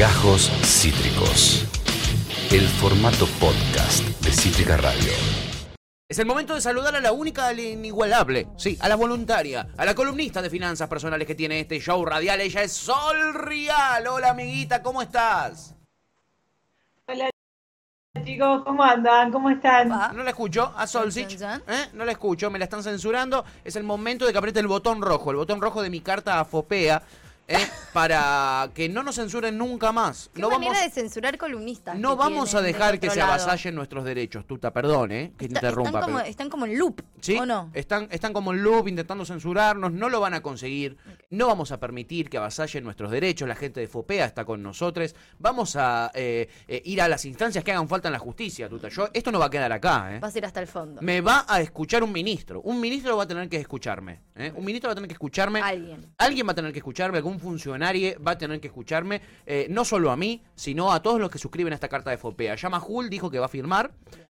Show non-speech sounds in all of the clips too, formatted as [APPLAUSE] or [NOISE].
Gajos Cítricos. El formato podcast de Cítrica Radio. Es el momento de saludar a la única, a la inigualable, sí, a la voluntaria, a la columnista de finanzas personales que tiene este show radial. Ella es Sol Rial. Hola, amiguita, ¿cómo estás? Hola chicos, ¿cómo andan? ¿Cómo están? No la escucho, a Solsich. ¿eh? No la escucho, me la están censurando. Es el momento de que apriete el botón rojo, el botón rojo de mi carta a Fopea, ¿eh? para que no nos censuren nunca más. Qué No manera vamos, de censurar columnistas. no vamos a dejar que se avasallen nuestros derechos, Tuta, perdón, ¿eh? Que Está- interrumpa. están, como, pero- están como en loop, ¿Sí? ¿o no? Están, están como en loop intentando censurarnos, no lo van a conseguir. No vamos a permitir que avasallen nuestros derechos. La gente de Fopea está con nosotros. Vamos a eh, eh, ir a las instancias que hagan falta en la justicia, Tuta. Yo, esto no va a quedar acá, ¿eh? Vas a ir hasta el fondo. Me va a escuchar un ministro. Un ministro va a tener que escucharme. ¿eh? Un ministro va a tener que escucharme. Alguien. Alguien va a tener que escucharme, algún funcionario va a tener que escucharme, eh, no solo a mí, sino a todos los que suscriben a esta carta de Fopea. Llama Jul, dijo que va a firmar.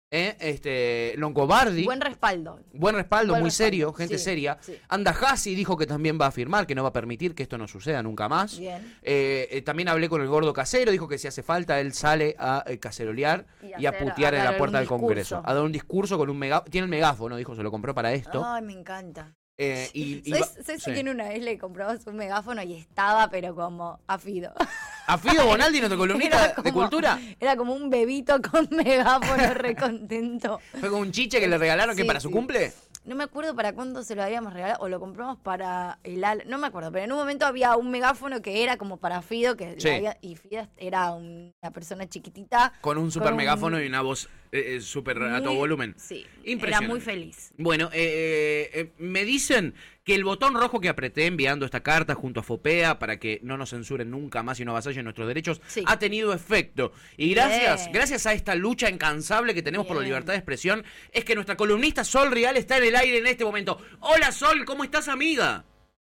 eh, este, Longobardi. Buen respaldo. Buen respaldo, Buen muy respaldo, serio, gente sí, seria. sí. Anda Hassi dijo que también va a firmar, que no va a permitir que esto no suceda nunca más. Bien. Eh, eh, también hablé con el gordo casero, dijo que si hace falta él sale a cacerolear Y y, a putear a en la puerta del Congreso. A dar un discurso con un megáfono. Tiene el megáfono, dijo, se lo compró para esto. Ay, me encanta. Eh, y, [LAUGHS] y ¿Sabes, va- sabes sí. a quién una vez le compramos un megáfono y estaba, pero como afido? ¿A Fido [LAUGHS] Bonaldi, nuestro columnista Era de como- cultura? Era como un bebito con [LAUGHS] megáfono recontento. ¿Fue con un chiche que le regalaron que Sí, para su cumple? No me acuerdo para cuándo se lo habíamos regalado o lo compramos para el al... No me acuerdo, pero en un momento había un megáfono que era como para Fido que había- y Fido era un- una persona chiquitita. Con un super megáfono y una voz eh, eh, súper a todo volumen. Sí, era muy feliz. Bueno, eh, eh, me dicen que el botón rojo que apreté enviando esta carta junto a Fopea para que no nos censuren nunca más y no avasallen nuestros derechos Sí. ha tenido efecto. Y gracias, Bien. gracias a esta lucha incansable que tenemos por la libertad de expresión, es que nuestra columnista Sol Real está en el aire en este momento. Hola Sol, ¿cómo estás amiga?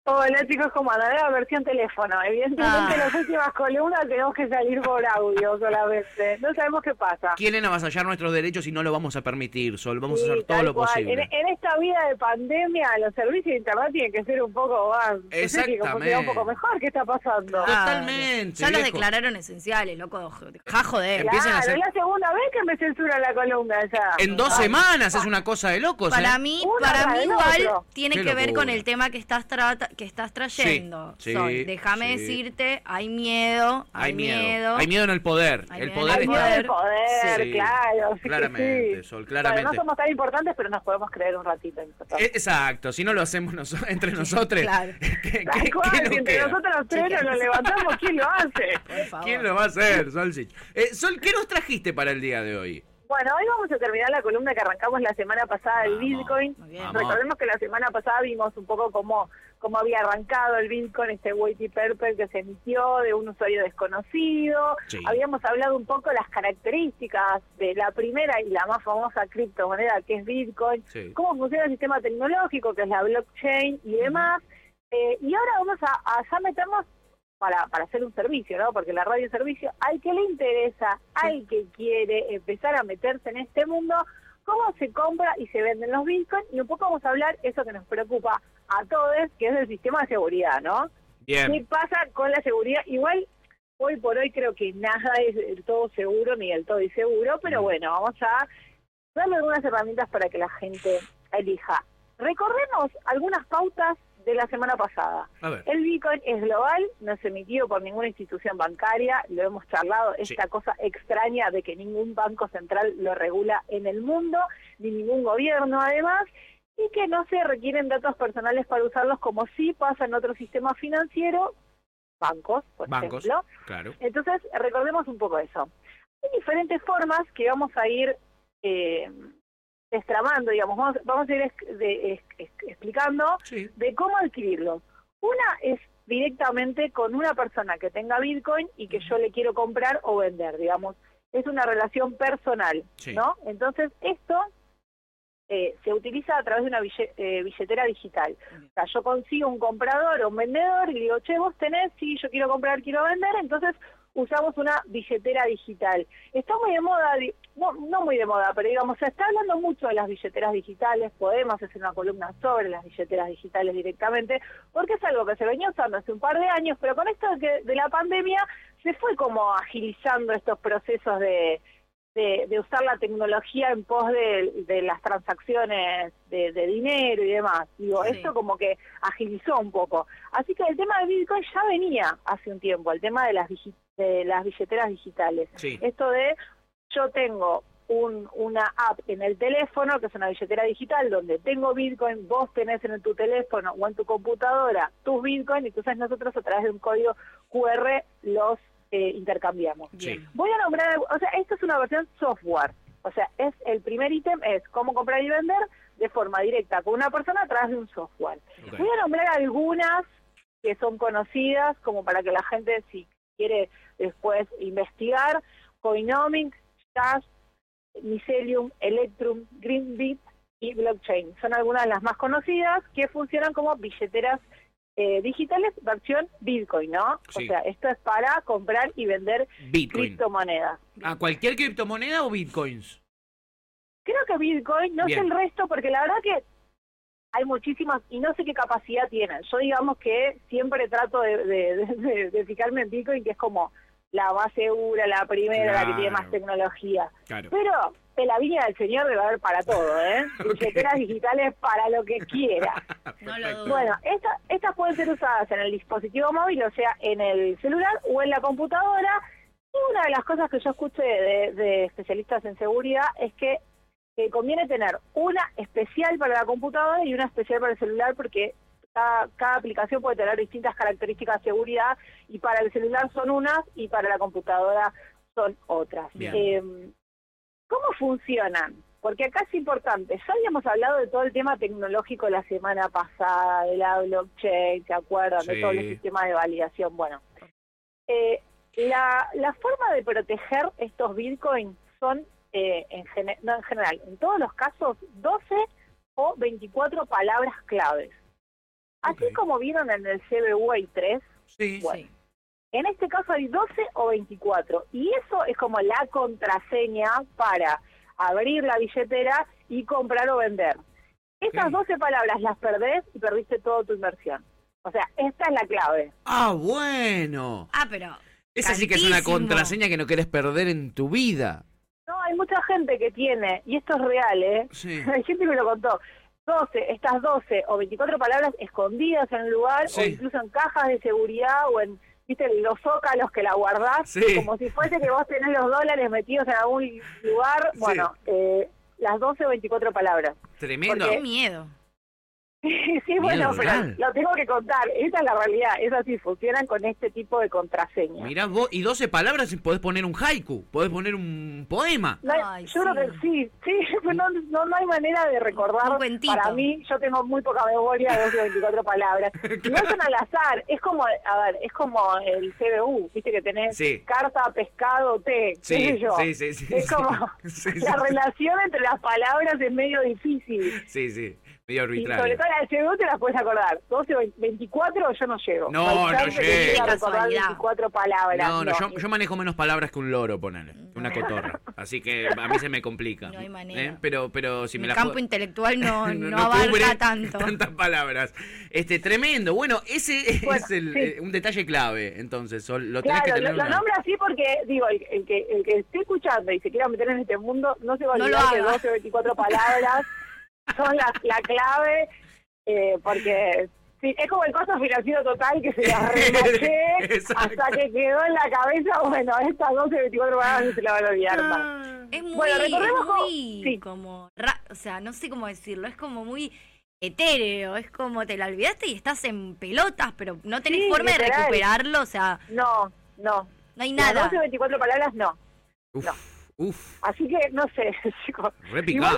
Hola chicos, ¿cómo andan? Era versión teléfono. Evidentemente Ah. las últimas columnas tenemos que salir por audio solamente. No sabemos qué pasa. Quieren avasallar nuestros derechos y no lo vamos a permitir, Sol. Vamos Sí, a hacer todo lo cual. posible. En, en esta vida de pandemia, los servicios de internet tienen que ser un poco más. que Exactamente. funcionar un poco mejor. ¿Qué está pasando? Ah, Totalmente, Ya los declararon esenciales, loco. Ja, joder. Empiecen a claro, hacer- es la segunda vez que me censuran la columna ya. En dos Ay, semanas es una cosa de locos, Para ¿eh? mí, para mí igual tiene Qué que ver con el tema que estás trata- que estás trayendo. sí, Sol. Déjame sí. decirte, hay miedo, hay, Hay miedo. Hay miedo en el poder. Hay el miedo poder en Hay el poder, Sí, claro. [LAUGHS] claramente, sí. Sol, Bueno, claramente. no somos tan importantes, pero nos podemos creer un ratito. Eh, Exacto, si no lo hacemos nos- [LAUGHS] entre nosotros. Claro. [LAUGHS] ¿qué, qué- cual, qué si entre queda? nosotros tres nos levantamos, ¿quién lo hace? Por favor. ¿Quién lo va a hacer, Solsich? Eh, Sol, ¿qué nos trajiste para el día de hoy? Bueno, hoy vamos a terminar la columna que arrancamos la semana pasada del Bitcoin. muy bien. Vamos. Recordemos que la semana pasada vimos un poco cómo, cómo había arrancado el Bitcoin, este Whitey Purple que se emitió de un usuario desconocido. Sí. Habíamos hablado un poco de las características de la primera y la más famosa criptomoneda que es Bitcoin, Sí. cómo funciona el sistema tecnológico, que es la blockchain y demás. Eh, y ahora vamos a, a ya meternos para, para hacer un servicio, ¿no? Porque la radio es servicio, al que le interesa, al que quiere empezar a meterse en este mundo, cómo se compra y se venden los bitcoins y un poco vamos a hablar eso que nos preocupa a todos, que es el sistema de seguridad, ¿no? ¿Qué Bien. pasa con la seguridad? Igual, hoy por hoy creo que nada es del todo seguro ni del todo inseguro, pero bueno, vamos a darle algunas herramientas para que la gente elija. Recordemos algunas pautas de la semana pasada. El Bitcoin es global, no es emitido por ninguna institución bancaria, lo hemos charlado, Sí. esta cosa extraña de que ningún banco central lo regula en el mundo, ni ningún gobierno además, y que no se requieren datos personales para usarlos como sí pasa en otro sistema financiero, bancos, por Bancos. ejemplo. Claro. Entonces, recordemos un poco eso. Hay diferentes formas que vamos a ir eh, digamos, vamos, vamos a ir es- de- es- es- explicando Sí. de cómo adquirirlo. Una es directamente con una persona que tenga Bitcoin y que yo le quiero comprar o vender, digamos. Es una relación personal, Sí. ¿no? Entonces, esto eh, se utiliza a través de una eh, billetera digital. O sea, yo consigo un comprador o un vendedor y le digo, che, vos tenés, sí, yo quiero comprar, quiero vender, entonces usamos una billetera digital. Está muy de moda, no, no muy de moda, pero digamos, se está hablando mucho de las billeteras digitales, podemos hacer una columna sobre las billeteras digitales directamente, porque es algo que se venía usando hace un par de años, pero con esto de, que- de la pandemia se fue como agilizando estos procesos de, de, de usar la tecnología en pos de, de las transacciones de, de dinero y demás. Digo, Sí. esto como que agilizó un poco. Así que el tema de Bitcoin ya venía hace un tiempo, el tema de las, de las billeteras digitales. Sí. Esto de yo tengo un, una app en el teléfono, que es una billetera digital, donde tengo Bitcoin, vos tenés en tu teléfono o en tu computadora tus Bitcoin, y entonces nosotros a través de un código QR los eh, intercambiamos. Sí. Voy a nombrar, o sea, esto es una versión software. O sea, es el primer ítem es cómo comprar y vender de forma directa con una persona a través de un software. Voy a nombrar algunas que son conocidas como para que la gente si quiere después investigar, Coinomics, Cash, Mycelium, Electrum, Greenbit y Blockchain. Son algunas de las más conocidas que funcionan como billeteras eh, digitales versión Bitcoin, ¿no? Sí. O sea, esto es para comprar y vender Bitcoin. criptomonedas. ¿A cualquier criptomoneda o bitcoins? Creo que Bitcoin, no Bien. sé el resto, porque la verdad que hay muchísimas y no sé qué capacidad tienen. Yo digamos que siempre trato de, de- de- de- de fijarme en Bitcoin, que es como la más segura, la primera, la que tiene más tecnología. Claro. Pero en la viña del Señor debe haber para todo, ¿eh? [LAUGHS] Billeteras digitales para lo que quiera. [LAUGHS] No lo dudo. Bueno, esta- estas pueden ser usadas en el dispositivo móvil, o sea, en el celular o en la computadora. Y una de las cosas que yo escuché de, de especialistas en seguridad es que eh, conviene tener una especial para la computadora y una especial para el celular porque cada, cada aplicación puede tener distintas características de seguridad y para el celular son unas y para la computadora son otras. Eh, ¿Cómo funcionan? Porque acá es importante. Ya habíamos hablado de todo el tema tecnológico la semana pasada, de la blockchain, ¿se acuerdan? Sí. De todos los sistemas de validación. Bueno, eh, la, la forma de proteger estos bitcoins son, eh, en, gene- no en general, en todos los casos, 12 o 24 palabras claves. Así como vieron en el CBU hay 3, Sí. Bueno. Sí. En este caso hay 12 o 24. Y eso es como la contraseña para abrir la billetera y comprar o vender. Esas Ok. 12 palabras las perdés y perdiste toda tu inversión. O sea, esta es la clave. Ah, bueno. Ah, pero. Esa sí que es una contraseña que no querés perder en tu vida. No, hay mucha gente que tiene, y esto es real, ¿eh? Sí. [LAUGHS] Hay gente que me lo contó. 12, estas 12 o 24 palabras escondidas en un lugar Sí. o incluso en cajas de seguridad o en, viste, los zócalos que la guardás, Sí. como si fuese que vos tenés los dólares metidos en algún lugar. Sí. Bueno, eh, las 12 o 24 palabras. Tremendo. Qué miedo. [LAUGHS] sí, bueno, pero lo tengo que contar. Esa es la realidad. Es así, funcionan con este tipo de contraseña. Mirá vos, y 12 palabras y podés poner un haiku, podés poner un poema. No hay- Ay, yo creo sí. que sí, sí, [LAUGHS] no, no, no hay manera de recordar. Para mí, yo tengo muy poca memoria, 12 o 24 palabras. Y no son al azar, es como, a ver, es como el CBU, viste que tenés Sí. carta, pescado, té, qué sé Sí, yo. sí, sí, sí. Es sí. como, [LAUGHS] Sí, sí, la sí. relación entre las palabras es medio difícil. Sí, sí, medio Y sobre arbitrario. todo la del CBU te las puedes acordar. 12 o 24 yo no llego. No, no que llego. recordar casualidad. 24 palabras. No, no, yo, yo manejo menos palabras que un loro, ponele. Una cotorra. [LAUGHS] Así que a mí se me complica. No hay manera. ¿Eh? Pero, pero si me Mi la campo puedo- intelectual [LAUGHS] no, no, cubre abarca tanto. tantas palabras. Este, tremendo. Bueno, ese Bueno, es el, sí. eh, un detalle clave, entonces. Sol- Lo tenés Claro, que lo, tener lo una- nombro así porque, digo, el, el que, el que esté escuchando y se quiera meter en este mundo, no se va a No lo olvidar que haga. 12 o 24 palabras [LAUGHS] son la, la clave, eh, porque sí, es como el costo financiero total que se la [LAUGHS] remaché hasta que quedó en la cabeza, bueno, estas 12 o 24 palabras no se la van a olvidar más. Es muy, Bueno, recordemos es muy sí. como, ra- o sea, no sé cómo decirlo, es como muy etéreo, es como te la olvidaste y estás en pelotas, pero no tenés Sí, forma de recuperarlo, o sea, No, no. no hay Las nada. 12 o 24 palabras no. Uf, no. uf, Así que, no sé, [LAUGHS] chicos. re Igual picante.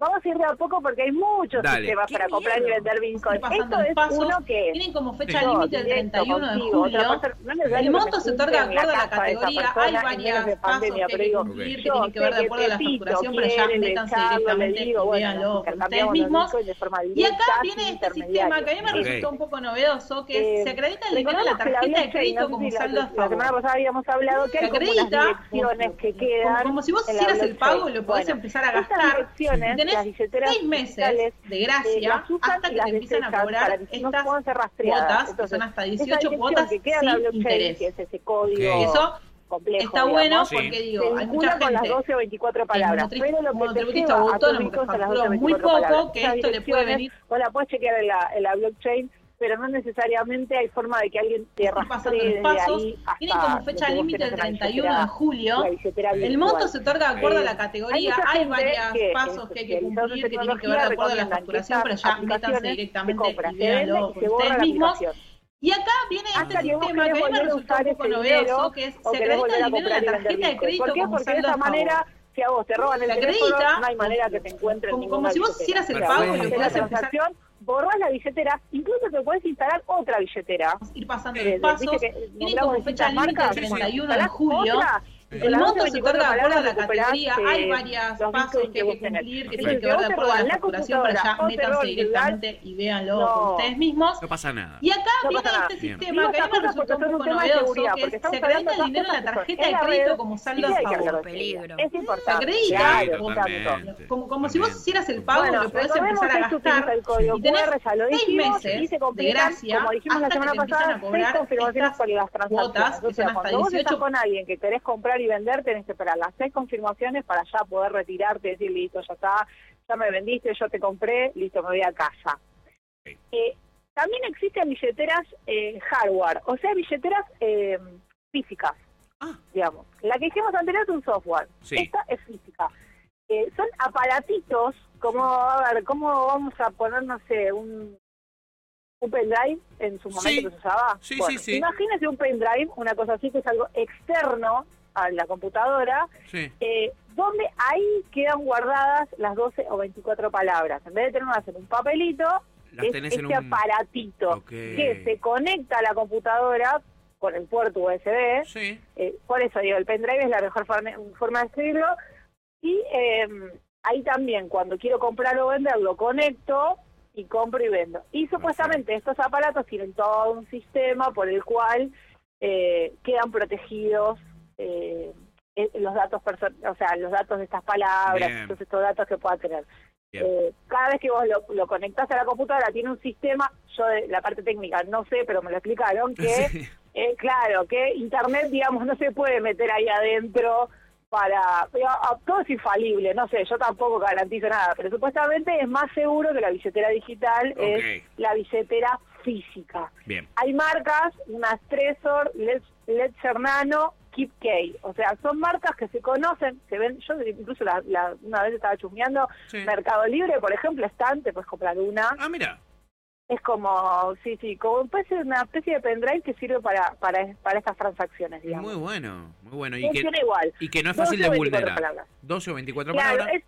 Vamos, a ir de a poco porque hay muchos Dale. sistemas para comprar y vender Bitcoin. Esto es pasos. uno que... Tienen como fecha límite el directo, 31 de julio. persona- no El monto se otorga de acuerdo a la de categoría. Hay de pasos pandemia, que pero que cumplir, que tienen que ver de acuerdo a la facturación, pero ya métanse directamente digo, y bueno, véanlo ustedes mismos. De Y acá viene este sistema que a mí me resultó un poco novedoso, que Eh, es, se acredita el dinero en la tarjeta de crédito como saldo a La semana favor. pasada habíamos hablado que hay como unas direcciones que como, quedan como si vos hicieras el pago lo podés empezar a gastar. Tenés seis meses de eh, gracia usan hasta que te empiezan a cobrar para que no estas puedan ser rastreadas. cuotas, que son hasta esa 18 dirección cuotas que queda en la sin blockchain, interés. que es ese código. Eso complejo, está bueno digamos, porque digo, hay mucha con las gente 12 o 24 que palabras. Pero lo que te monotributista lleva o a tus autónomo que bitcoins son las factura 12 o muy 24 poco, palabras. que esto le puede venir Vos la puedes chequear en la, en la blockchain, pero no necesariamente hay forma de que alguien te rastree los pasos. ahí hasta Tienen como fecha límite el tenés en la 31 de julio. El monto se otorga de acuerdo a la Eh, categoría. Hay varios que, pasos que hay que cumplir que tienen que ver de acuerdo a la facturación, pero ya métanse directamente compra, y véanlo por ustedes mismos. Y acá viene Hasta este sistema que a mí me resultó un poco novedoso, que es se acredita el dinero en la tarjeta de crédito ¿Por qué? como Porque de esa manera, si a vos te roban el Se teléfono, acredita no hay manera que te encuentren como- si vos hicieras el pago y lo podés la empezar- borrás la billetera, incluso te puedes instalar otra billetera. ir pasando Eh, los pasos. Tienen como fecha límite el marcas, 31 de julio. otra, El monto se 24 otorga de acuerdo a la categoría. Hay varios pasos que hay que cumplir, que tienen que ver de acuerdo a la facturación, pero ya métanse directamente y véanlo no. por ustedes mismos. No pasa nada. Y acá No viene este Bien. sistema que a mí me resultó un poco novedoso, que se acredita el dinero en la tarjeta de crédito como saldo a favor. Peligro. Es Se importante. acredita Claro, como, si vos hicieras el pago, lo podés empezar a se gastar y tenés seis meses se de gracia hasta que te empiezan a cobrar seis confirmaciones estas por las transacciones. cuotas, que son hasta cuando vos estás 18 con alguien que querés comprar y vender, tenés que esperar las seis confirmaciones para ya poder retirarte y decir, listo, ya está, ya me vendiste, yo te compré, listo, me voy a casa. Eh, también existen billeteras eh, hardware, o sea, billeteras eh, físicas, Ah. digamos. La que hicimos anterior es un software, Sí. esta es física. Eh, son aparatitos, como, a ver, ¿cómo vamos a poner, no sé, un, un pendrive en su momento Sí. que se usaba? Sí, Bueno, sí, sí. Imagínese un pendrive, una cosa así que es algo externo a la computadora, Sí. eh, donde ahí quedan guardadas las 12 o 24 palabras. En vez de tenerlas en un papelito, Las es este un... aparatito que se conecta a la computadora con el puerto USB. Sí. Eh, por eso digo, el pendrive es la mejor forma, forma de escribirlo. Y eh, ahí también, cuando quiero comprar o vender, lo conecto y compro y vendo. Y supuestamente estos aparatos tienen todo un sistema por el cual eh, quedan protegidos eh, los datos o sea, los datos de estas palabras, Bien. todos estos datos que pueda tener. Eh, cada vez que vos lo, lo conectás a la computadora tiene un sistema, yo de la parte técnica no sé, pero me lo explicaron, que [LAUGHS] Sí. eh, claro, que Internet, digamos, no se puede meter ahí adentro para... pero, ah, todo es infalible, no sé, yo tampoco garantizo nada, pero supuestamente es más seguro que la billetera digital, es la billetera física. Bien. Hay marcas, unas Trezor, Led- Ledger Nano, KeepKey, o sea, son marcas que se conocen, se ven, yo incluso la, la- una vez estaba chusmeando, Sí. Mercado Libre, por ejemplo, están, te puedes comprar una, Ah, mira. es como, sí, sí, como puede ser una especie de pendrive que sirve para, para, para estas transacciones, digamos. Muy bueno, muy bueno. Y que, igual. y que no es fácil de 12 o 24 vulnerar. palabras. 12 o 24 Claro, palabras. es,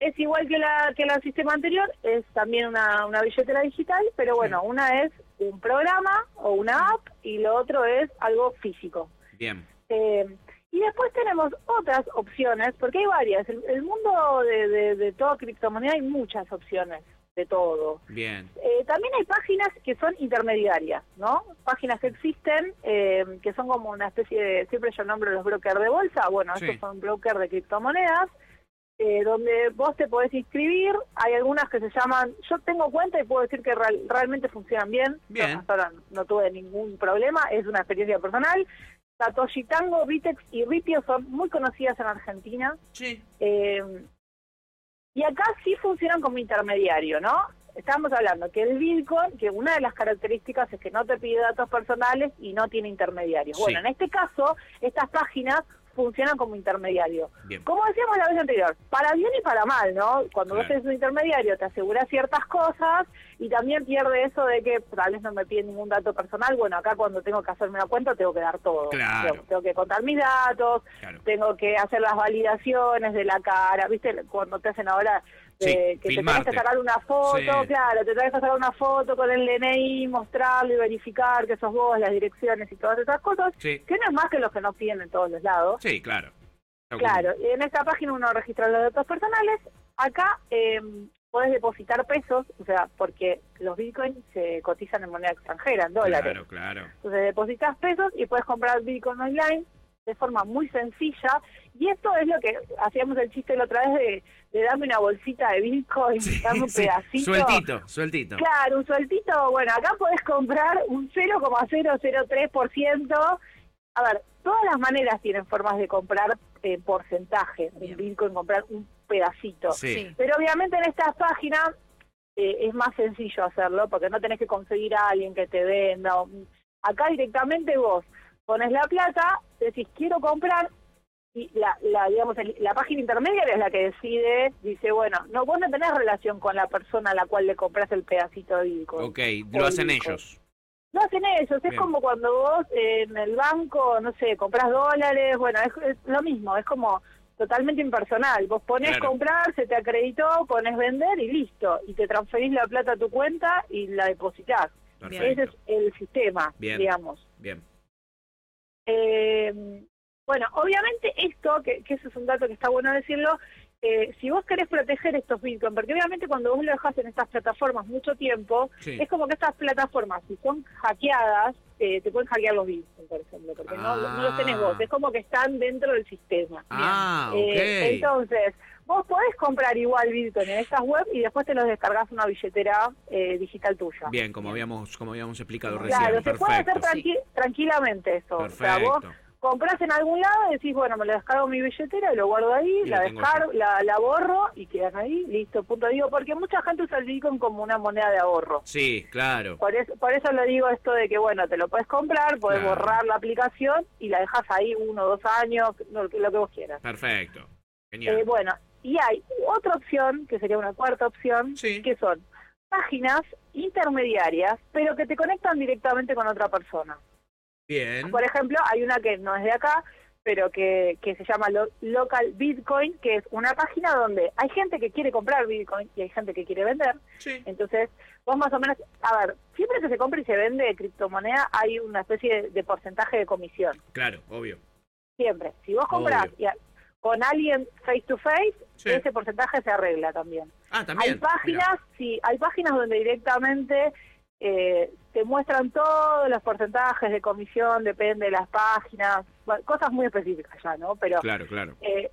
es igual que la que el sistema anterior, es también una, una billetera digital, pero bueno, una es un programa o una app y lo otro es algo físico. Bien. Eh, y después tenemos otras opciones, porque hay varias. El, el mundo de, de, de toda criptomoneda hay muchas opciones de todo. Bien. Eh, también hay páginas que son intermediarias, ¿no? Páginas que existen, eh, que son como una especie de, siempre yo nombro los brokers de bolsa, bueno, Sí. estos son brokers de criptomonedas, eh, donde vos te podés inscribir, hay algunas que se llaman, yo tengo cuenta y puedo decir que real- realmente funcionan bien, Bien. Hasta ahora no tuve ningún problema, es una experiencia personal. Satoshi Tango, Vitex y Ripio son muy conocidas en Argentina. Sí. Eh, y acá sí funcionan como intermediario, ¿no? Estábamos hablando que el Bitcoin, que una de las características es que no te pide datos personales y no tiene intermediarios. Sí. Bueno, en este caso, estas páginas funcionan como intermediario. Bien. Como decíamos la vez anterior, para bien y para mal, ¿no? Cuando vos eres un intermediario te asegura ciertas cosas y también pierde eso de que tal vez no me piden ningún dato personal. Bueno, acá cuando tengo que hacerme una cuenta tengo que dar todo. Claro. Tengo que contar mis datos, Claro. tengo que hacer las validaciones de la cara, ¿viste? Cuando te hacen ahora Sí, de que te tenés que sacar una foto, Sí. claro, te tenés que sacar una foto con el DNI, mostrarlo y verificar que sos vos, las direcciones y todas esas cosas, Sí. que no es más que los que nos piden en todos los lados. Sí, claro. Claro, y en esta página uno registra los datos personales. Acá eh, podés depositar pesos, o sea, porque los bitcoins se cotizan en moneda extranjera, en dólares. Claro, claro. Entonces depositas pesos y puedes comprar bitcoin online de forma muy sencilla. Y esto es lo que hacíamos el chiste la otra vez de, de darme una bolsita de Bitcoin, darme un Sí, pedacito. Sueltito, sueltito. Claro, un sueltito, bueno, acá podés comprar un 0,003%. A ver, todas las maneras tienen formas de comprar eh, porcentaje, Bien. un Bitcoin, comprar un pedacito. Sí. Sí. Pero obviamente en estas páginas eh, es más sencillo hacerlo porque no tenés que conseguir a alguien que te venda. o- Acá directamente vos pones la plata, decís quiero comprar y la, la digamos el- la página intermediaria es la que decide, dice bueno, no vos no tenés relación con la persona a la cual le compras el pedacito de Bitcoin. Ok, lo hacen ellos. No hacen eso, es como cuando vos en el banco, no sé, compras dólares, bueno, es, es lo mismo, es como totalmente impersonal. Vos pones Claro. comprar, se te acreditó, pones vender y listo. Y te transferís la plata a tu cuenta y la depositas. Ese es el sistema, Bien. digamos. Bien. Eh, bueno, obviamente esto, que, que eso es un dato que está bueno decirlo, eh, si vos querés proteger estos bitcoins, porque obviamente cuando vos lo dejas en estas plataformas mucho tiempo, Sí. es como que estas plataformas, si son hackeadas, eh, te pueden hackear los bitcoins, por ejemplo, porque no, no los tenés vos, Ah. es como que están dentro del sistema. Ah, Eh, ok. entonces, vos podés comprar igual bitcoin en estas web y después te los descargas una billetera eh, digital tuya. Bien, como habíamos, como habíamos explicado Claro, recién. se puede hacer tranqui- tranquilamente eso. O sea, vos Perfecto. Compras en algún lado y decís, bueno, me lo descargo en mi billetera y lo guardo ahí, Y la descargo, la, la borro y quedan ahí, listo, punto. Digo, porque mucha gente usa el Bitcoin como una moneda de ahorro. Sí, claro. Por eso, por eso lo digo esto de que, bueno, te lo puedes comprar, puedes Claro. borrar la aplicación y la dejas ahí uno o dos años, lo, que- lo que vos quieras. Perfecto. Eh, Genial. bueno, y hay otra opción, que sería una cuarta opción, Sí. que son páginas intermediarias, pero que te conectan directamente con otra persona. Bien. Por ejemplo, hay una que no es de acá, pero que, que se llama Lo- Local Bitcoin, que es una página donde hay gente que quiere comprar Bitcoin y hay gente que quiere vender. Sí. Entonces, vos más o menos, a ver, siempre que se compra y se vende criptomoneda hay una especie de, de porcentaje de comisión. Claro, obvio. Siempre. Si vos compras y a- con alguien face to face, Sí. ese porcentaje se arregla también. Ah, también. Hay páginas, sí, hay páginas donde directamente eh, te muestran todos los porcentajes de comisión, depende de las páginas, bueno, cosas muy específicas ya, ¿no? Pero. Claro, claro. eh,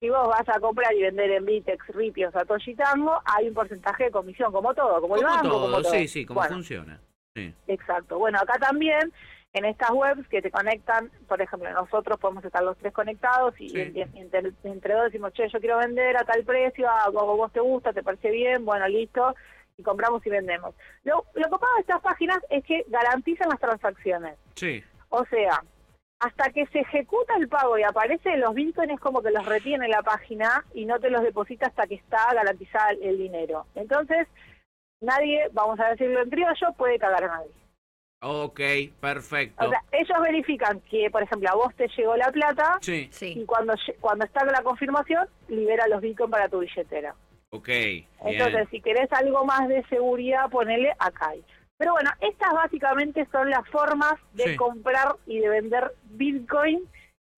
si vos vas a comprar y vender en Bitex, Ripio, Satoshi Tango, hay un porcentaje de comisión, como todo, como, el banco, todo, como todo. sí, sí, como Bueno, funciona. Sí. Exacto. Bueno, acá también, en estas webs que te conectan, por ejemplo, nosotros podemos estar los tres conectados y Sí. en- entre, entre dos decimos, che, yo quiero vender a tal precio, a vos, vos te gusta, te parece bien, bueno, listo, y compramos y vendemos. Lo, lo copado de estas páginas es que garantizan las transacciones. Sí. O sea, hasta que se ejecuta el pago y aparece los bitcoins es como que los retiene la página y no te los deposita hasta que está garantizada el, el dinero. Entonces, nadie, vamos a decirlo en criollo, puede cagar a nadie. Ok, perfecto. O sea, ellos verifican que, por ejemplo, a vos te llegó la plata sí. y cuando cuando está la confirmación, libera los bitcoins para tu billetera. Ok. Bien. Entonces, si querés algo más de seguridad, ponele acá. Pero bueno, estas básicamente son las formas de Sí. comprar y de vender Bitcoin.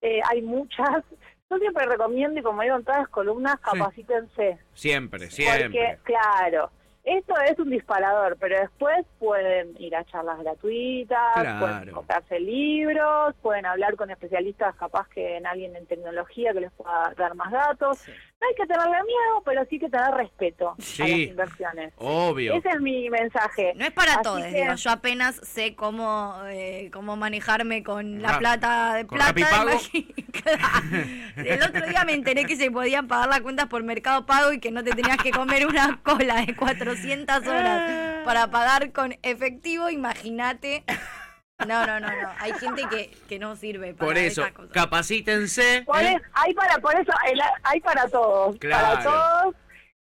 Eh, hay muchas. Yo siempre recomiendo, y como digo en todas las columnas, Sí. capacítense. Siempre, siempre. Porque, claro, esto es un disparador, pero después pueden ir a charlas gratuitas, Claro. pueden comprarse libros, pueden hablar con especialistas, capaz que en alguien en tecnología que les pueda dar más datos. No hay que tenerle miedo, pero sí que tener respeto a las inversiones. Obvio. Ese es mi mensaje. No es para Así todos, que- digo, yo apenas sé cómo eh, cómo manejarme con la Ra- plata de con plata. [LAUGHS] El otro día me enteré que se podían pagar las cuentas por Mercado Pago y que no te tenías que comer una cola de 400 horas para pagar con efectivo, imagínate. No, no, no, no. Hay gente que, que no sirve para Por eso, esas cosas. capacítense. Por ¿eh? es- hay para por eso el- hay para todos, Claro. para todos.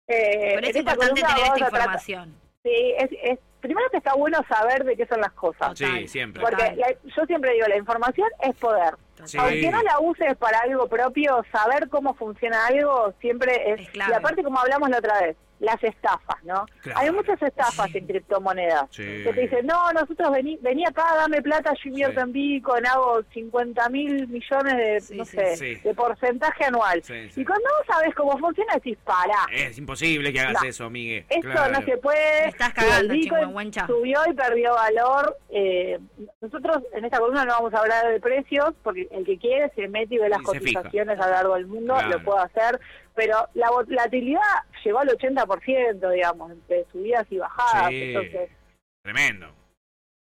Eh, eso es importante tener esta información. Sí, es, es- primero que está bueno saber de qué son las cosas. Sí, siempre. Porque la- yo siempre digo, la información es poder. Sí. Aunque no la uses para algo propio, saber cómo funciona algo siempre es... Es clave. y aparte, como hablamos la otra vez, las estafas, ¿no? Claro. Hay muchas estafas en criptomonedas. Sí. Que te dicen, no, nosotros vení, vení acá, dame plata, yo invierto Sí. en Bitcoin, hago 50 mil millones de, Sí, no sí, sé, sí. de porcentaje anual. Sí, sí. Y cuando vos sabes cómo funciona, decís, pará. Es imposible que hagas No. eso, Migue. Esto Claro. no se puede. Me estás cagando, Bitcoin. Subió y perdió valor. Eh, nosotros en esta columna no vamos a hablar de precios, porque el que quiere se mete y ve las Y cotizaciones a lo largo del mundo, Claro. lo puede hacer. Pero la volatilidad llegó al 80%, digamos, entre subidas y bajadas. Sí. Entonces, Tremendo.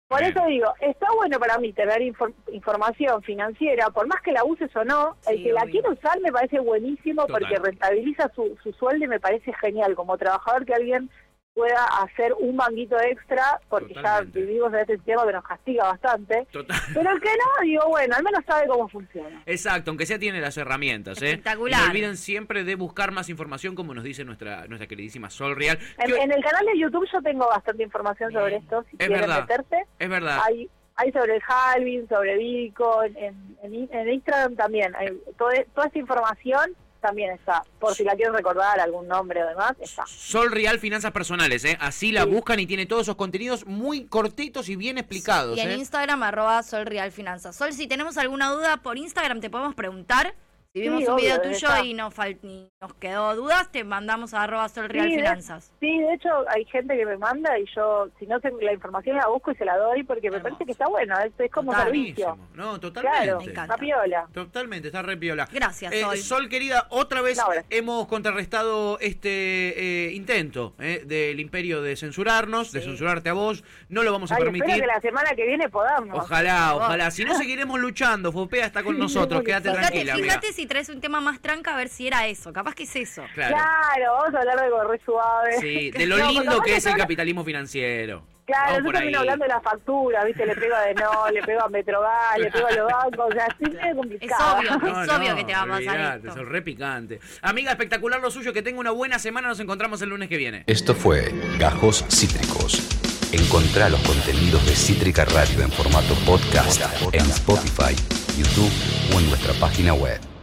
por Tremendo. eso digo, está bueno para mí tener infor- información financiera, por más que la uses o no, el que la quiere usar me parece buenísimo porque rentabiliza su, su sueldo y me parece genial como trabajador que alguien pueda hacer un manguito extra, porque Totalmente. ya vivimos en este sistema que nos castiga bastante. Total. Pero el que no, digo, bueno, al menos sabe cómo funciona. Exacto, aunque sea tiene las herramientas, ¿eh? Espectacular. Y no olviden siempre de buscar más información, como nos dice nuestra nuestra queridísima Sol Real. En, que- en el canal de YouTube yo tengo bastante información Bien. sobre esto, si Es quieren verdad. meterse. es verdad. Hay, hay sobre el halving, sobre Bitcoin, en, en, en Instagram también. Hay, todo- toda esta información también está. Por si la quieren recordar, algún nombre o demás, está. Sol Real Finanzas Personales, ¿eh? Así la Sí. buscan y tiene todos esos contenidos muy cortitos y bien explicados, Y en ¿eh? Instagram, arroba Sol Real Finanzas. Sol, si tenemos alguna duda por Instagram, te podemos preguntar. Si vimos Sí, un obvio, video tuyo y nos, fal- y nos quedó dudas, te mandamos a arroba Sol Real Sí, de- Finanzas. Sí, de hecho hay gente que me manda y yo, si no sé la información la busco y se la doy porque me Hermoso. parece que está bueno, es, es como Total. servicio. No, totalmente. Claro, Me encanta. está piola. Totalmente, está re piola. Gracias, Eh, Sol. Sol, querida, otra vez No, hemos contrarrestado este eh, intento eh, del imperio de censurarnos, de Sí. censurarte a vos. No lo vamos a Ay, espero permitir. que la semana que viene podamos. Ojalá, ojalá. Si no, seguiremos luchando. Fopea está con [LAUGHS] nosotros. Quédate Fíjate, tranquila, amiga. fíjate si traes un tema más tranca a ver si era eso. Capaz que es eso. Claro. Claro, vamos a hablar de algo re suave. Sí, de [LAUGHS] lo No, lindo que es el capitalismo financiero. Claro, Vamos yo termino ahí. hablando de la factura, ¿viste? Le pego a no, le pego a Metrogas, le pego a los bancos, o sea, sí medio Es complicado. obvio, es obvio que te va a pasar esto. sos re picante. Amiga, espectacular lo suyo. Que tenga una buena semana. Nos encontramos el lunes que viene. Esto fue Gajos Cítricos. Encontrá los contenidos de Cítrica Radio en formato podcast en Spotify, YouTube o en nuestra página web.